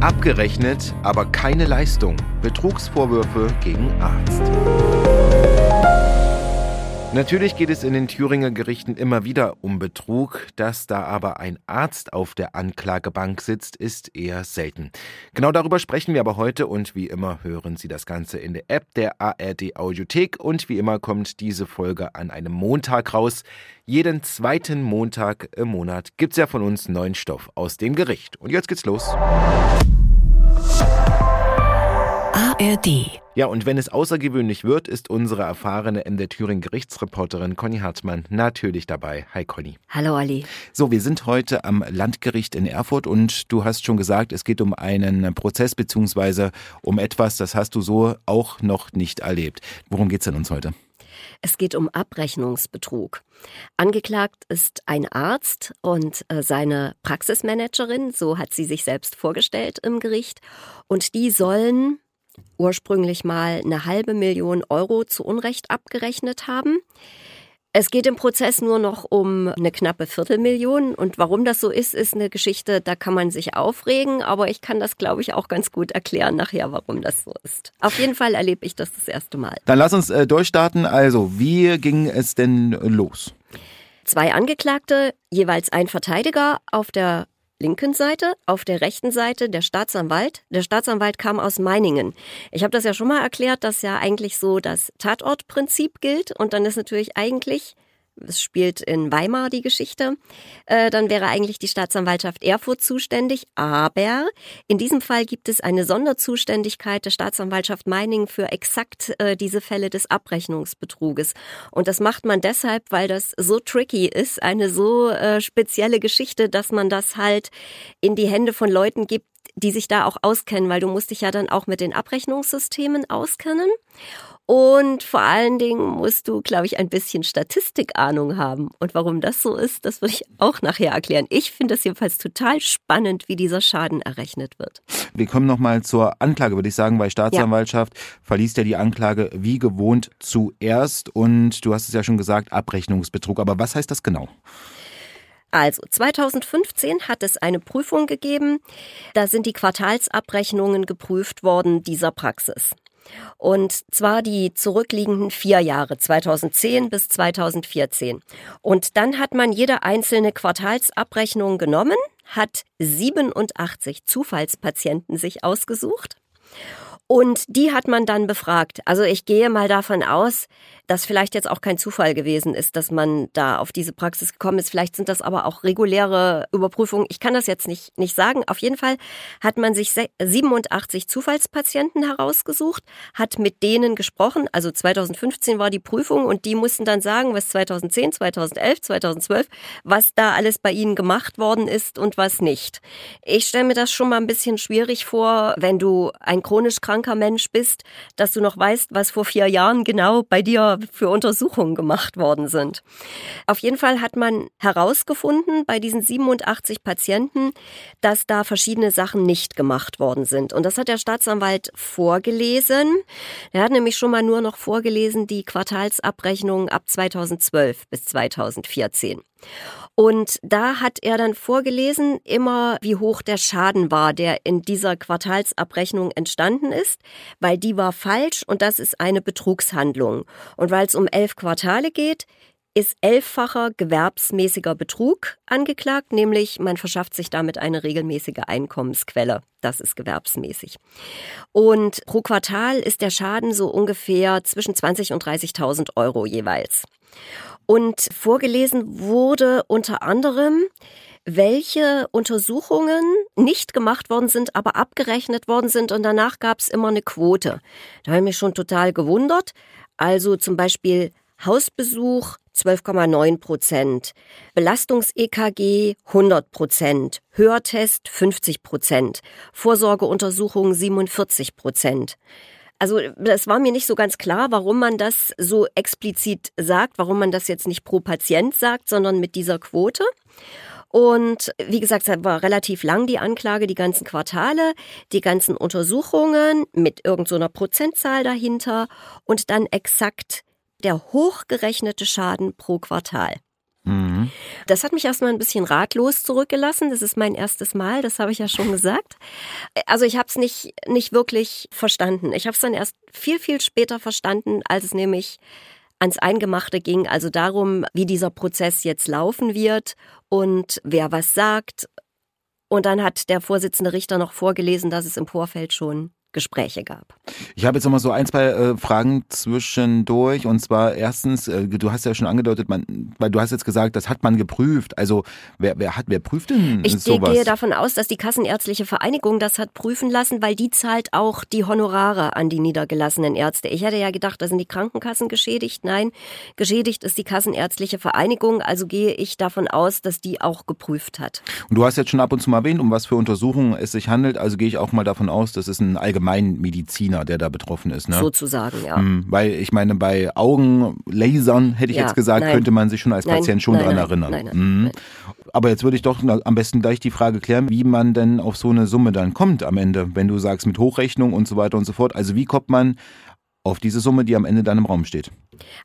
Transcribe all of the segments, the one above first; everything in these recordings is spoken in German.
Abgerechnet, aber keine Leistung. Betrugsvorwürfe gegen Arzt. Natürlich geht es in den Thüringer Gerichten immer wieder um Betrug. Dass da aber ein Arzt auf der Anklagebank sitzt, ist eher selten. Genau darüber sprechen wir aber heute und wie immer hören Sie das Ganze in der App der ARD Audiothek und wie immer kommt diese Folge an einem Montag raus. Jeden zweiten Montag im Monat gibt's ja von uns neuen Stoff aus dem Gericht. Und jetzt geht's los. ARD. Ja, und wenn es außergewöhnlich wird, ist unsere erfahrene MD Thüringen Gerichtsreporterin Conny Hartmann natürlich dabei. Hi Conny. Hallo Ali. So, wir sind heute am Landgericht in Erfurt und du hast schon gesagt, es geht um einen Prozess beziehungsweise um etwas, das hast du so auch noch nicht erlebt. Worum geht's denn uns heute? Es geht um Abrechnungsbetrug. Angeklagt ist ein Arzt und äh, seine Praxismanagerin, so hat sie sich selbst vorgestellt im Gericht. Und die sollen ursprünglich mal eine halbe Million Euro zu Unrecht abgerechnet haben. Es geht im Prozess nur noch um eine knappe Viertelmillion. Und warum das so ist, ist eine Geschichte, da kann man sich aufregen. Aber ich kann das, glaube ich, auch ganz gut erklären nachher, warum das so ist. Auf jeden Fall erlebe ich das das erste Mal. Dann lass uns äh, durchstarten. Also, wie ging es denn los? Zwei Angeklagte, jeweils ein Verteidiger auf der linken Seite, auf der rechten Seite der Staatsanwalt. Der Staatsanwalt kam aus Meiningen. Ich habe das ja schon mal erklärt, dass ja eigentlich so das Tatortprinzip gilt und dann ist natürlich eigentlich es spielt in Weimar die Geschichte, äh, dann wäre eigentlich die Staatsanwaltschaft Erfurt zuständig. Aber in diesem Fall gibt es eine Sonderzuständigkeit der Staatsanwaltschaft Meiningen für exakt äh, diese Fälle des Abrechnungsbetruges. Und das macht man deshalb, weil das so tricky ist, eine so äh, spezielle Geschichte, dass man das halt in die Hände von Leuten gibt, die sich da auch auskennen, weil du musst dich ja dann auch mit den Abrechnungssystemen auskennen. Und vor allen Dingen musst du, glaube ich, ein bisschen Statistikahnung haben. Und warum das so ist, das würde ich auch nachher erklären. Ich finde es jedenfalls total spannend, wie dieser Schaden errechnet wird. Wir kommen nochmal zur Anklage, würde ich sagen, weil Staatsanwaltschaft ja. verliest ja die Anklage wie gewohnt zuerst. Und du hast es ja schon gesagt, Abrechnungsbetrug. Aber was heißt das genau? Also 2015 hat es eine Prüfung gegeben. Da sind die Quartalsabrechnungen geprüft worden dieser Praxis. Und zwar die zurückliegenden vier Jahre, 2010 bis 2014. Und dann hat man jede einzelne Quartalsabrechnung genommen, hat 87 Zufallspatienten sich ausgesucht und die hat man dann befragt. Also ich gehe mal davon aus, dass vielleicht jetzt auch kein Zufall gewesen ist, dass man da auf diese Praxis gekommen ist. Vielleicht sind das aber auch reguläre Überprüfungen. Ich kann das jetzt nicht, nicht sagen. Auf jeden Fall hat man sich 87 Zufallspatienten herausgesucht, hat mit denen gesprochen. Also 2015 war die Prüfung und die mussten dann sagen, was 2010, 2011, 2012, was da alles bei ihnen gemacht worden ist und was nicht. Ich stelle mir das schon mal ein bisschen schwierig vor, wenn du ein chronisch krank kranker Mensch bist, dass du noch weißt, was vor vier Jahren genau bei dir für Untersuchungen gemacht worden sind. Auf jeden Fall hat man herausgefunden bei diesen 87 Patienten, dass da verschiedene Sachen nicht gemacht worden sind. Und das hat der Staatsanwalt vorgelesen. Er hat nämlich schon mal nur noch vorgelesen die Quartalsabrechnungen ab 2012 bis 2014. Und da hat er dann vorgelesen, immer wie hoch der Schaden war, der in dieser Quartalsabrechnung entstanden ist, weil die war falsch und das ist eine Betrugshandlung. Und weil es um elf Quartale geht, ist elffacher gewerbsmäßiger Betrug angeklagt, nämlich man verschafft sich damit eine regelmäßige Einkommensquelle. Das ist gewerbsmäßig. Und pro Quartal ist der Schaden so ungefähr zwischen 20 und 30.000 Euro jeweils. Und vorgelesen wurde unter anderem, welche Untersuchungen nicht gemacht worden sind, aber abgerechnet worden sind und danach gab es immer eine Quote. Da habe ich mich schon total gewundert. Also zum Beispiel Hausbesuch 12,9 Prozent, Belastungs-EKG 100 Prozent, Hörtest 50 Prozent, Vorsorgeuntersuchung 47 Prozent. Also das war mir nicht so ganz klar, warum man das so explizit sagt, warum man das jetzt nicht pro Patient sagt, sondern mit dieser Quote. Und wie gesagt, es war relativ lang die Anklage, die ganzen Quartale, die ganzen Untersuchungen mit irgendeiner so Prozentzahl dahinter und dann exakt der hochgerechnete Schaden pro Quartal. Mhm. Das hat mich erstmal ein bisschen ratlos zurückgelassen. Das ist mein erstes Mal, das habe ich ja schon gesagt. Also ich habe es nicht, nicht wirklich verstanden. Ich habe es dann erst viel, viel später verstanden, als es nämlich ans Eingemachte ging, also darum, wie dieser Prozess jetzt laufen wird und wer was sagt. Und dann hat der Vorsitzende Richter noch vorgelesen, dass es im Vorfeld schon Gespräche gab. Ich habe jetzt noch mal so ein, zwei äh, Fragen zwischendurch. Und zwar erstens, äh, du hast ja schon angedeutet, man, weil du hast jetzt gesagt, das hat man geprüft. Also wer, wer hat, wer prüft denn ich sowas? Ich gehe davon aus, dass die Kassenärztliche Vereinigung das hat prüfen lassen, weil die zahlt auch die Honorare an die niedergelassenen Ärzte. Ich hätte ja gedacht, da sind die Krankenkassen geschädigt. Nein, geschädigt ist die Kassenärztliche Vereinigung. Also gehe ich davon aus, dass die auch geprüft hat. Und du hast jetzt schon ab und zu mal erwähnt, um was für Untersuchungen es sich handelt. Also gehe ich auch mal davon aus, dass es ein allgemeines Allgemeinmediziner, der da betroffen ist. Ne? Sozusagen, ja. Mhm, weil ich meine, bei Augenlasern, hätte ich ja, jetzt gesagt, nein. könnte man sich schon als nein, Patient schon nein, dran erinnern. Mhm. Aber jetzt würde ich doch am besten gleich die Frage klären, wie man denn auf so eine Summe dann kommt am Ende, wenn du sagst mit Hochrechnung und so weiter und so fort. Also wie kommt man auf diese Summe, die am Ende dann im Raum steht.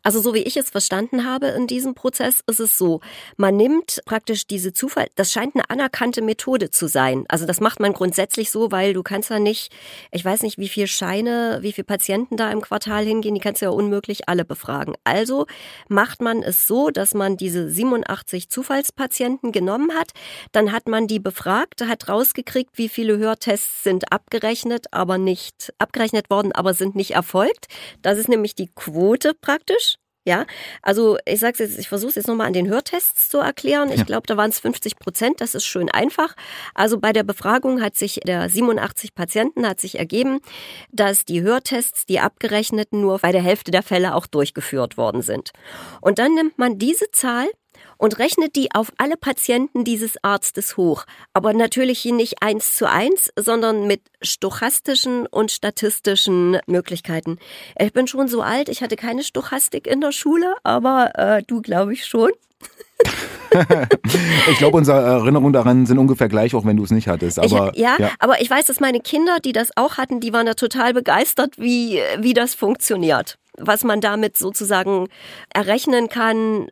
Also so wie ich es verstanden habe in diesem Prozess, ist es so, man nimmt praktisch diese Zufall, das scheint eine anerkannte Methode zu sein. Also das macht man grundsätzlich so, weil du kannst ja nicht, ich weiß nicht, wie viele Scheine, wie viele Patienten da im Quartal hingehen, die kannst du ja unmöglich alle befragen. Also macht man es so, dass man diese 87 Zufallspatienten genommen hat, dann hat man die befragt, hat rausgekriegt, wie viele Hörtests sind abgerechnet, aber nicht abgerechnet worden, aber sind nicht erfolgt. Das ist nämlich die Quote praktisch. Ja, also ich sag's jetzt, ich versuche es jetzt nochmal an den Hörtests zu erklären. Ich ja. glaube, da waren es 50 Prozent. Das ist schön einfach. Also bei der Befragung hat sich der 87 Patienten hat sich ergeben, dass die Hörtests, die abgerechneten, nur bei der Hälfte der Fälle auch durchgeführt worden sind. Und dann nimmt man diese Zahl und rechnet die auf alle Patienten dieses Arztes hoch. Aber natürlich nicht eins zu eins, sondern mit stochastischen und statistischen Möglichkeiten. Ich bin schon so alt, ich hatte keine Stochastik in der Schule, aber äh, du glaube ich schon. ich glaube, unsere Erinnerungen daran sind ungefähr gleich, auch wenn du es nicht hattest. Aber, ich, ja, ja, aber ich weiß, dass meine Kinder, die das auch hatten, die waren da total begeistert, wie, wie das funktioniert. Was man damit sozusagen errechnen kann.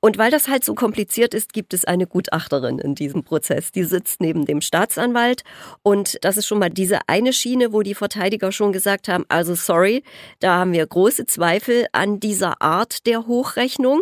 Und weil das halt so kompliziert ist, gibt es eine Gutachterin in diesem Prozess. Die sitzt neben dem Staatsanwalt. Und das ist schon mal diese eine Schiene, wo die Verteidiger schon gesagt haben, also sorry, da haben wir große Zweifel an dieser Art der Hochrechnung.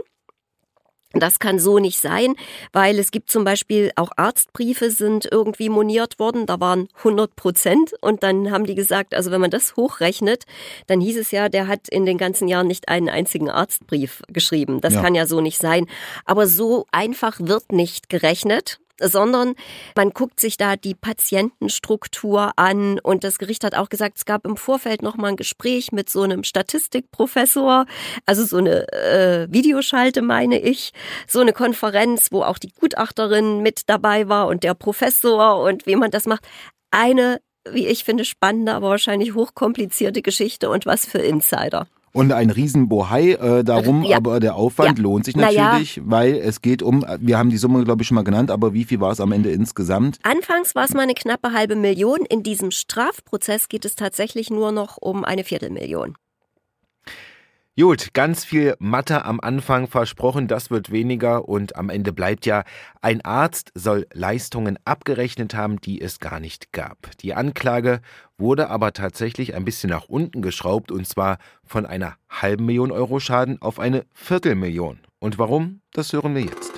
Das kann so nicht sein, weil es gibt zum Beispiel auch Arztbriefe sind irgendwie moniert worden, da waren 100 Prozent und dann haben die gesagt, also wenn man das hochrechnet, dann hieß es ja, der hat in den ganzen Jahren nicht einen einzigen Arztbrief geschrieben. Das ja. kann ja so nicht sein. Aber so einfach wird nicht gerechnet sondern man guckt sich da die Patientenstruktur an und das Gericht hat auch gesagt, es gab im Vorfeld noch mal ein Gespräch mit so einem Statistikprofessor, also so eine äh, Videoschalte meine ich, so eine Konferenz, wo auch die Gutachterin mit dabei war und der Professor und wie man das macht. Eine wie ich finde, spannende, aber wahrscheinlich hochkomplizierte Geschichte und was für Insider. Und ein Riesenbohai äh, darum, ja. aber der Aufwand ja. lohnt sich natürlich, ja. weil es geht um, wir haben die Summe, glaube ich, schon mal genannt, aber wie viel war es am Ende insgesamt? Anfangs war es mal eine knappe halbe Million. In diesem Strafprozess geht es tatsächlich nur noch um eine Viertelmillion. Gut, ganz viel Mathe am Anfang versprochen, das wird weniger und am Ende bleibt ja, ein Arzt soll Leistungen abgerechnet haben, die es gar nicht gab. Die Anklage wurde aber tatsächlich ein bisschen nach unten geschraubt und zwar von einer halben Million Euro Schaden auf eine Viertelmillion. Und warum? Das hören wir jetzt.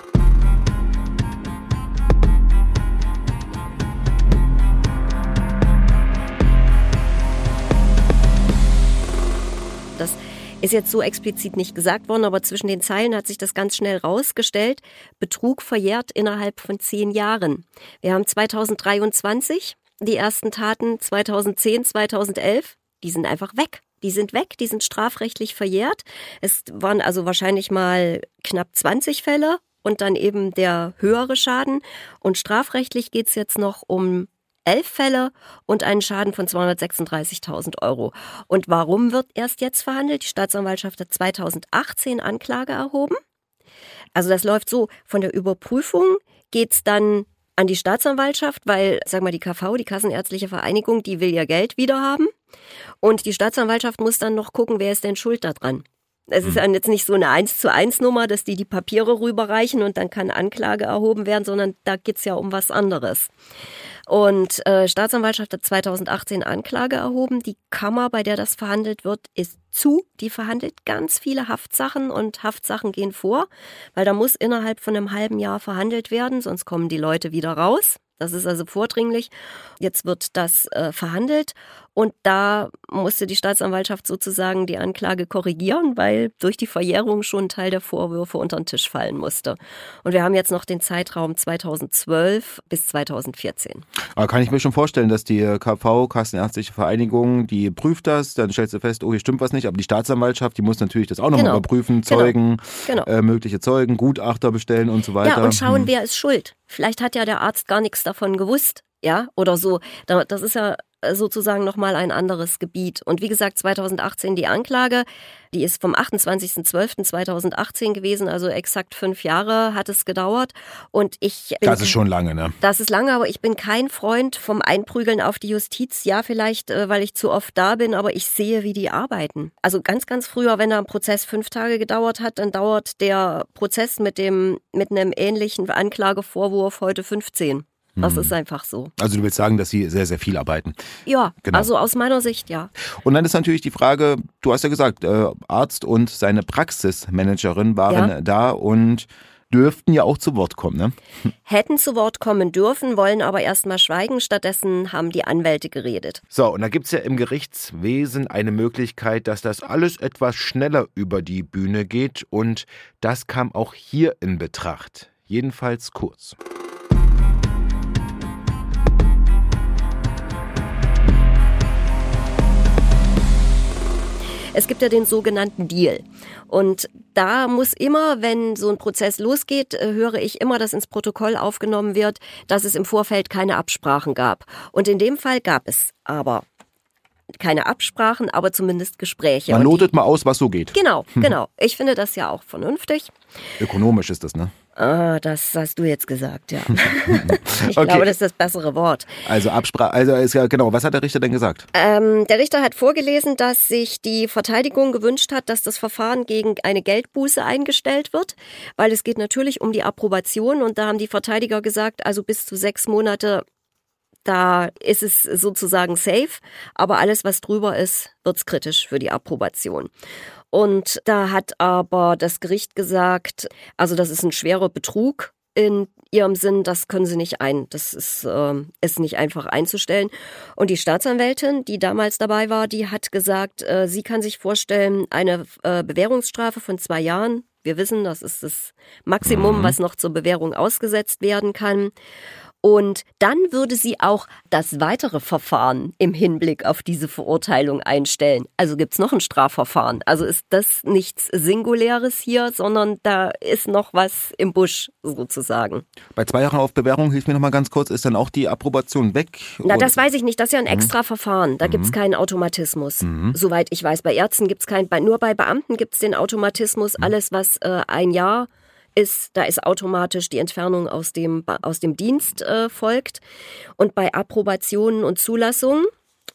Ist jetzt so explizit nicht gesagt worden, aber zwischen den Zeilen hat sich das ganz schnell rausgestellt. Betrug verjährt innerhalb von zehn Jahren. Wir haben 2023 die ersten Taten 2010, 2011, die sind einfach weg. Die sind weg, die sind strafrechtlich verjährt. Es waren also wahrscheinlich mal knapp 20 Fälle und dann eben der höhere Schaden. Und strafrechtlich geht's jetzt noch um elf Fälle und einen Schaden von 236.000 Euro. Und warum wird erst jetzt verhandelt? Die Staatsanwaltschaft hat 2018 Anklage erhoben. Also das läuft so, von der Überprüfung geht's dann an die Staatsanwaltschaft, weil, sag mal, die KV, die Kassenärztliche Vereinigung, die will ja Geld wieder haben. Und die Staatsanwaltschaft muss dann noch gucken, wer ist denn schuld daran. Es ist hm. jetzt nicht so eine 1 zu 1 Nummer, dass die die Papiere rüberreichen und dann kann Anklage erhoben werden, sondern da geht's ja um was anderes. Und äh, Staatsanwaltschaft hat 2018 Anklage erhoben. Die Kammer, bei der das verhandelt wird, ist zu. Die verhandelt ganz viele Haftsachen und Haftsachen gehen vor, weil da muss innerhalb von einem halben Jahr verhandelt werden, sonst kommen die Leute wieder raus. Das ist also vordringlich. Jetzt wird das äh, verhandelt und da musste die Staatsanwaltschaft sozusagen die Anklage korrigieren, weil durch die Verjährung schon ein Teil der Vorwürfe unter den Tisch fallen musste. Und wir haben jetzt noch den Zeitraum 2012 bis 2014. Aber kann ich mir schon vorstellen, dass die KV, Kassenärztliche Vereinigung, die prüft das, dann stellst du fest, oh, hier stimmt was nicht, aber die Staatsanwaltschaft, die muss natürlich das auch nochmal genau. überprüfen, genau. Zeugen, genau. Genau. Äh, mögliche Zeugen, Gutachter bestellen und so weiter. Ja, und schauen, hm. wer ist schuld. Vielleicht hat ja der Arzt gar nichts davon gewusst, ja, oder so. Das ist ja äh, sozusagen nochmal ein anderes Gebiet. Und wie gesagt, 2018 die Anklage, die ist vom 28.12.2018 gewesen, also exakt fünf Jahre hat es gedauert. Und ich. Bin, das ist schon lange, ne? Das ist lange, aber ich bin kein Freund vom Einprügeln auf die Justiz. Ja, vielleicht, äh, weil ich zu oft da bin, aber ich sehe, wie die arbeiten. Also ganz, ganz früher, wenn der Prozess fünf Tage gedauert hat, dann dauert der Prozess mit dem, mit einem ähnlichen Anklagevorwurf heute 15. Das hm. ist einfach so. Also du willst sagen, dass sie sehr, sehr viel arbeiten. Ja, genau. also aus meiner Sicht ja. Und dann ist natürlich die Frage, du hast ja gesagt, äh, Arzt und seine Praxismanagerin waren ja. da und dürften ja auch zu Wort kommen, ne? Hätten zu Wort kommen dürfen, wollen aber erstmal schweigen. Stattdessen haben die Anwälte geredet. So, und da gibt es ja im Gerichtswesen eine Möglichkeit, dass das alles etwas schneller über die Bühne geht. Und das kam auch hier in Betracht. Jedenfalls kurz. Es gibt ja den sogenannten Deal. Und da muss immer, wenn so ein Prozess losgeht, äh, höre ich immer, dass ins Protokoll aufgenommen wird, dass es im Vorfeld keine Absprachen gab. Und in dem Fall gab es aber keine Absprachen, aber zumindest Gespräche. Man lotet mal aus, was so geht. Genau, genau. Ich finde das ja auch vernünftig. Ökonomisch ist das, ne? Ah, das hast du jetzt gesagt, ja. ich okay. glaube, das ist das bessere Wort. Also Absprache, also ist ja genau. Was hat der Richter denn gesagt? Ähm, der Richter hat vorgelesen, dass sich die Verteidigung gewünscht hat, dass das Verfahren gegen eine Geldbuße eingestellt wird, weil es geht natürlich um die Approbation und da haben die Verteidiger gesagt, also bis zu sechs Monate da ist es sozusagen safe, aber alles, was drüber ist, wird's kritisch für die Approbation. Und da hat aber das Gericht gesagt, also das ist ein schwerer Betrug in ihrem Sinn, das können sie nicht ein, das ist, äh, ist nicht einfach einzustellen. Und die Staatsanwältin, die damals dabei war, die hat gesagt, äh, sie kann sich vorstellen, eine äh, Bewährungsstrafe von zwei Jahren. Wir wissen, das ist das Maximum, mhm. was noch zur Bewährung ausgesetzt werden kann. Und dann würde sie auch das weitere Verfahren im Hinblick auf diese Verurteilung einstellen. Also gibt's noch ein Strafverfahren. Also ist das nichts Singuläres hier, sondern da ist noch was im Busch sozusagen. Bei zwei Jahren auf Bewährung, hilf mir noch mal ganz kurz, ist dann auch die Approbation weg? Na, das weiß ich nicht. Das ist ja ein mhm. extra. Verfahren. Da gibt's mhm. keinen Automatismus. Mhm. Soweit ich weiß. Bei Ärzten gibt's keinen, nur bei Beamten gibt's den Automatismus. Mhm. Alles, was äh, ein Jahr ist, da ist automatisch die Entfernung aus dem, aus dem Dienst äh, folgt. Und bei Approbationen und Zulassungen,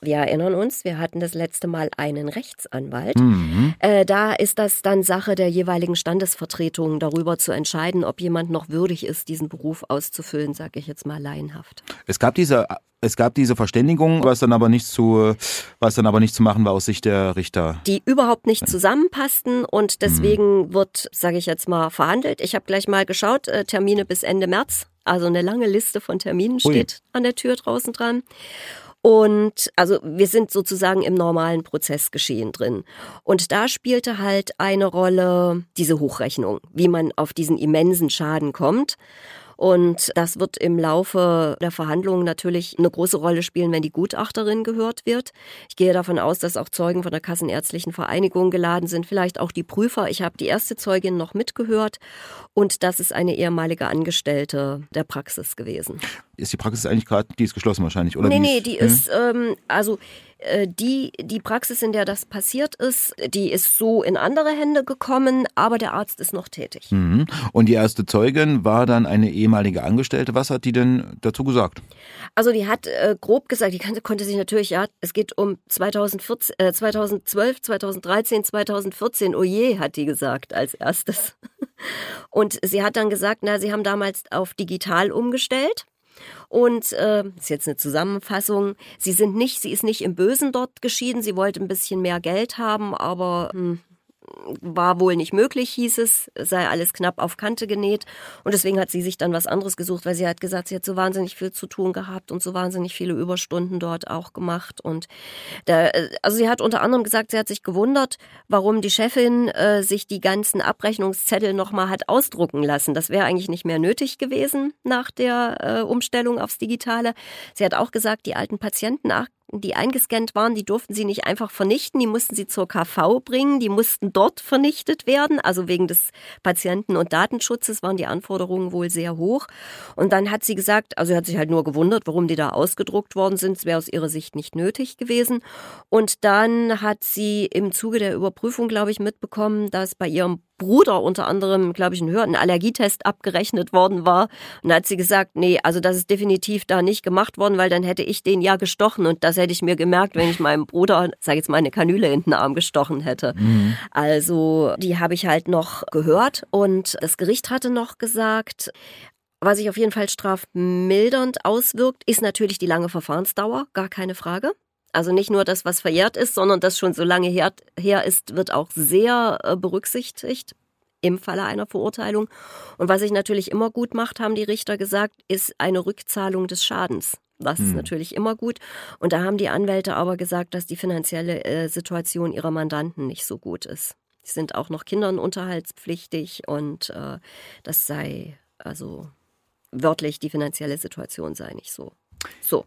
wir erinnern uns, wir hatten das letzte Mal einen Rechtsanwalt. Mhm. Äh, da ist das dann Sache der jeweiligen Standesvertretungen, darüber zu entscheiden, ob jemand noch würdig ist, diesen Beruf auszufüllen, sage ich jetzt mal laienhaft. Es gab diese es gab diese Verständigung, was dann aber nicht zu, was dann aber nicht zu machen war aus Sicht der Richter. Die überhaupt nicht zusammenpassten und deswegen mhm. wird, sage ich jetzt mal, verhandelt. Ich habe gleich mal geschaut, äh, Termine bis Ende März. Also eine lange Liste von Terminen steht Ui. an der Tür draußen dran. Und also wir sind sozusagen im normalen Prozessgeschehen drin. Und da spielte halt eine Rolle diese Hochrechnung, wie man auf diesen immensen Schaden kommt. Und das wird im Laufe der Verhandlungen natürlich eine große Rolle spielen, wenn die Gutachterin gehört wird. Ich gehe davon aus, dass auch Zeugen von der Kassenärztlichen Vereinigung geladen sind, vielleicht auch die Prüfer. Ich habe die erste Zeugin noch mitgehört und das ist eine ehemalige Angestellte der Praxis gewesen. Ist die Praxis eigentlich gerade, die ist geschlossen wahrscheinlich, oder? Nee, nee, die hm? ist, ähm, also die, die Praxis, in der das passiert ist, die ist so in andere Hände gekommen, aber der Arzt ist noch tätig. Mhm. Und die erste Zeugin war dann eine ehemalige Angestellte. Was hat die denn dazu gesagt? Also die hat äh, grob gesagt, die konnte, konnte sich natürlich, ja, es geht um 2014, äh, 2012, 2013, 2014, oje, hat die gesagt als erstes. Und sie hat dann gesagt, na, sie haben damals auf digital umgestellt. Und äh, ist jetzt eine Zusammenfassung. Sie sind nicht, sie ist nicht im Bösen dort geschieden. Sie wollte ein bisschen mehr Geld haben, aber hm, war wohl nicht möglich, hieß es, sei alles knapp auf Kante genäht. Und deswegen hat sie sich dann was anderes gesucht, weil sie hat gesagt, sie hat so wahnsinnig viel zu tun gehabt und so wahnsinnig viele Überstunden dort auch gemacht. Und da, also sie hat unter anderem gesagt, sie hat sich gewundert, warum die Chefin äh, sich die ganzen Abrechnungszettel nochmal hat ausdrucken lassen. Das wäre eigentlich nicht mehr nötig gewesen nach der äh, Umstellung aufs Digitale. Sie hat auch gesagt, die alten Patientenakten die eingescannt waren, die durften sie nicht einfach vernichten, die mussten sie zur KV bringen, die mussten dort vernichtet werden. Also wegen des Patienten- und Datenschutzes waren die Anforderungen wohl sehr hoch. Und dann hat sie gesagt, also sie hat sich halt nur gewundert, warum die da ausgedruckt worden sind. Es wäre aus ihrer Sicht nicht nötig gewesen. Und dann hat sie im Zuge der Überprüfung, glaube ich, mitbekommen, dass bei ihrem Bruder unter anderem, glaube ich, ein, ein Allergietest abgerechnet worden war. Und da hat sie gesagt, nee, also das ist definitiv da nicht gemacht worden, weil dann hätte ich den ja gestochen und das hätte ich mir gemerkt, wenn ich meinem Bruder, sag jetzt mal, eine Kanüle in den Arm gestochen hätte. Mhm. Also die habe ich halt noch gehört und das Gericht hatte noch gesagt, was sich auf jeden Fall strafmildernd auswirkt, ist natürlich die lange Verfahrensdauer, gar keine Frage. Also nicht nur das, was verjährt ist, sondern das schon so lange her, her ist, wird auch sehr äh, berücksichtigt im Falle einer Verurteilung. Und was sich natürlich immer gut macht, haben die Richter gesagt, ist eine Rückzahlung des Schadens. Das hm. ist natürlich immer gut. Und da haben die Anwälte aber gesagt, dass die finanzielle äh, Situation ihrer Mandanten nicht so gut ist. Sie sind auch noch Kindern unterhaltspflichtig und äh, das sei also wörtlich die finanzielle Situation sei nicht so. So.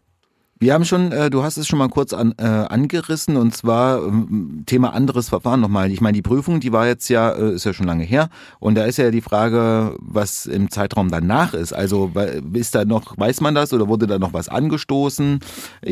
Wir haben schon, äh, du hast es schon mal kurz an, äh, angerissen und zwar ähm, Thema anderes Verfahren nochmal. Ich meine, die Prüfung, die war jetzt ja, äh, ist ja schon lange her und da ist ja die Frage, was im Zeitraum danach ist. Also ist da noch, weiß man das oder wurde da noch was angestoßen?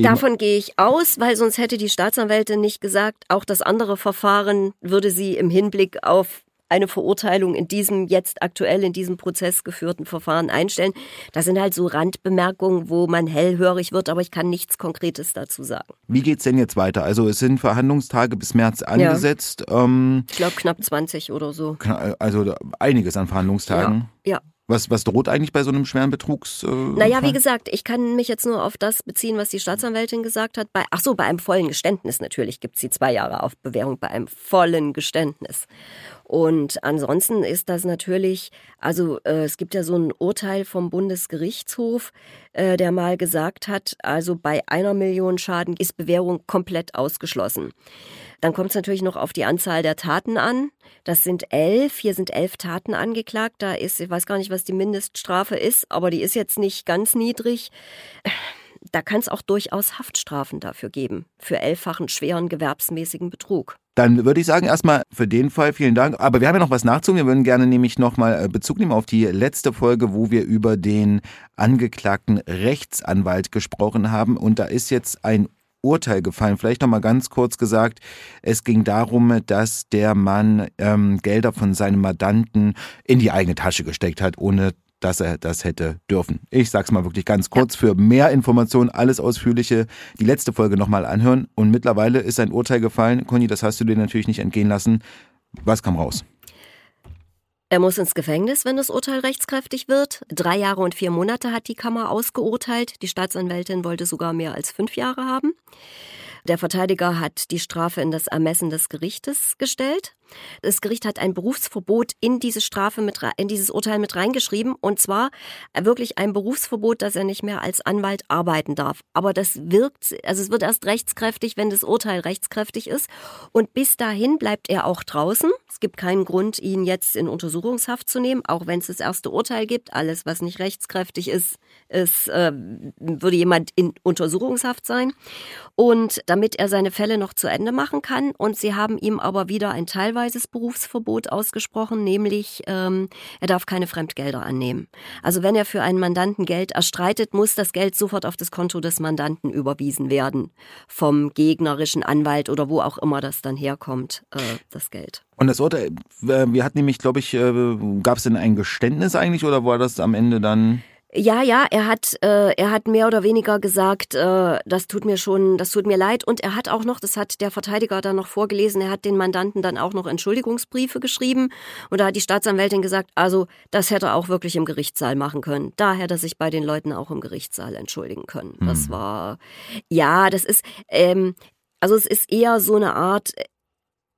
Davon gehe ich aus, weil sonst hätte die Staatsanwältin nicht gesagt, auch das andere Verfahren würde sie im Hinblick auf eine Verurteilung in diesem jetzt aktuell in diesem Prozess geführten Verfahren einstellen. Das sind halt so Randbemerkungen, wo man hellhörig wird, aber ich kann nichts Konkretes dazu sagen. Wie geht's denn jetzt weiter? Also es sind Verhandlungstage bis März angesetzt. Ja. Ähm, ich glaube knapp 20 oder so. Also einiges an Verhandlungstagen. Ja. ja. Was, was droht eigentlich bei so einem schweren Betrugs? Äh, naja, wie gesagt, ich kann mich jetzt nur auf das beziehen, was die Staatsanwältin gesagt hat. Bei, ach so, bei einem vollen Geständnis natürlich gibt sie zwei Jahre auf Bewährung bei einem vollen Geständnis. Und ansonsten ist das natürlich, also äh, es gibt ja so ein Urteil vom Bundesgerichtshof, äh, der mal gesagt hat, also bei einer Million Schaden ist Bewährung komplett ausgeschlossen. Dann kommt es natürlich noch auf die Anzahl der Taten an. Das sind elf. Hier sind elf Taten angeklagt. Da ist, ich weiß gar nicht, was die Mindeststrafe ist, aber die ist jetzt nicht ganz niedrig. Da kann es auch durchaus Haftstrafen dafür geben, für elffachen schweren gewerbsmäßigen Betrug. Dann würde ich sagen, erstmal für den Fall vielen Dank. Aber wir haben ja noch was nachzuholen. Wir würden gerne nämlich nochmal äh, Bezug nehmen auf die letzte Folge, wo wir über den angeklagten Rechtsanwalt gesprochen haben. Und da ist jetzt ein Urteil gefallen. Vielleicht noch mal ganz kurz gesagt, es ging darum, dass der Mann ähm, Gelder von seinem Mandanten in die eigene Tasche gesteckt hat, ohne dass er das hätte dürfen. Ich sag's mal wirklich ganz kurz. Für mehr Informationen, alles Ausführliche, die letzte Folge nochmal anhören. Und mittlerweile ist ein Urteil gefallen. Conny, das hast du dir natürlich nicht entgehen lassen. Was kam raus? Er muss ins Gefängnis, wenn das Urteil rechtskräftig wird. Drei Jahre und vier Monate hat die Kammer ausgeurteilt. Die Staatsanwältin wollte sogar mehr als fünf Jahre haben. Der Verteidiger hat die Strafe in das Ermessen des Gerichtes gestellt. Das Gericht hat ein Berufsverbot in diese Strafe mit, in dieses Urteil mit reingeschrieben. Und zwar wirklich ein Berufsverbot, dass er nicht mehr als Anwalt arbeiten darf. Aber das wirkt, also es wird erst rechtskräftig, wenn das Urteil rechtskräftig ist. Und bis dahin bleibt er auch draußen. Es gibt keinen Grund, ihn jetzt in Untersuchungshaft zu nehmen, auch wenn es das erste Urteil gibt. Alles, was nicht rechtskräftig ist, ist äh, würde jemand in Untersuchungshaft sein. Und damit er seine Fälle noch zu Ende machen kann, und sie haben ihm aber wieder ein Teilweise teilweises Berufsverbot ausgesprochen, nämlich ähm, er darf keine Fremdgelder annehmen. Also wenn er für einen Mandanten Geld erstreitet, muss das Geld sofort auf das Konto des Mandanten überwiesen werden vom gegnerischen Anwalt oder wo auch immer das dann herkommt, äh, das Geld. Und das Urteil, äh, wir hatten nämlich, glaube ich, äh, gab es denn ein Geständnis eigentlich oder war das am Ende dann? Ja, ja, er hat, äh, er hat mehr oder weniger gesagt, äh, das tut mir schon, das tut mir leid. Und er hat auch noch, das hat der Verteidiger dann noch vorgelesen, er hat den Mandanten dann auch noch Entschuldigungsbriefe geschrieben. Und da hat die Staatsanwältin gesagt, also das hätte er auch wirklich im Gerichtssaal machen können. Da hätte er sich bei den Leuten auch im Gerichtssaal entschuldigen können. Das hm. war, ja, das ist, ähm, also es ist eher so eine Art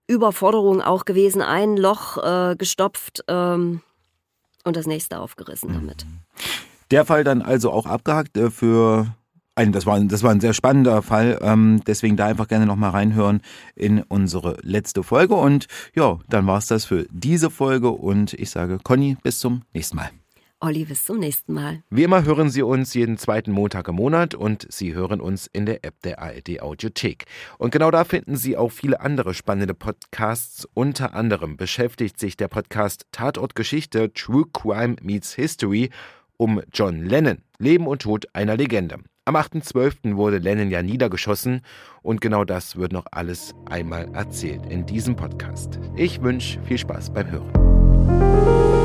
Überforderung auch gewesen, ein Loch äh, gestopft ähm, und das nächste aufgerissen damit. Mhm. Der Fall dann also auch abgehakt äh, für ein, das war, das war ein sehr spannender Fall. Ähm, deswegen da einfach gerne nochmal reinhören in unsere letzte Folge. Und ja, dann war es das für diese Folge. Und ich sage, Conny, bis zum nächsten Mal. Olli, bis zum nächsten Mal. Wie immer hören Sie uns jeden zweiten Montag im Monat und Sie hören uns in der App der ARD Audiothek. Und genau da finden Sie auch viele andere spannende Podcasts. Unter anderem beschäftigt sich der Podcast Tatort Geschichte True Crime Meets History um John Lennon, Leben und Tod einer Legende. Am 8.12. wurde Lennon ja niedergeschossen und genau das wird noch alles einmal erzählt in diesem Podcast. Ich wünsche viel Spaß beim Hören.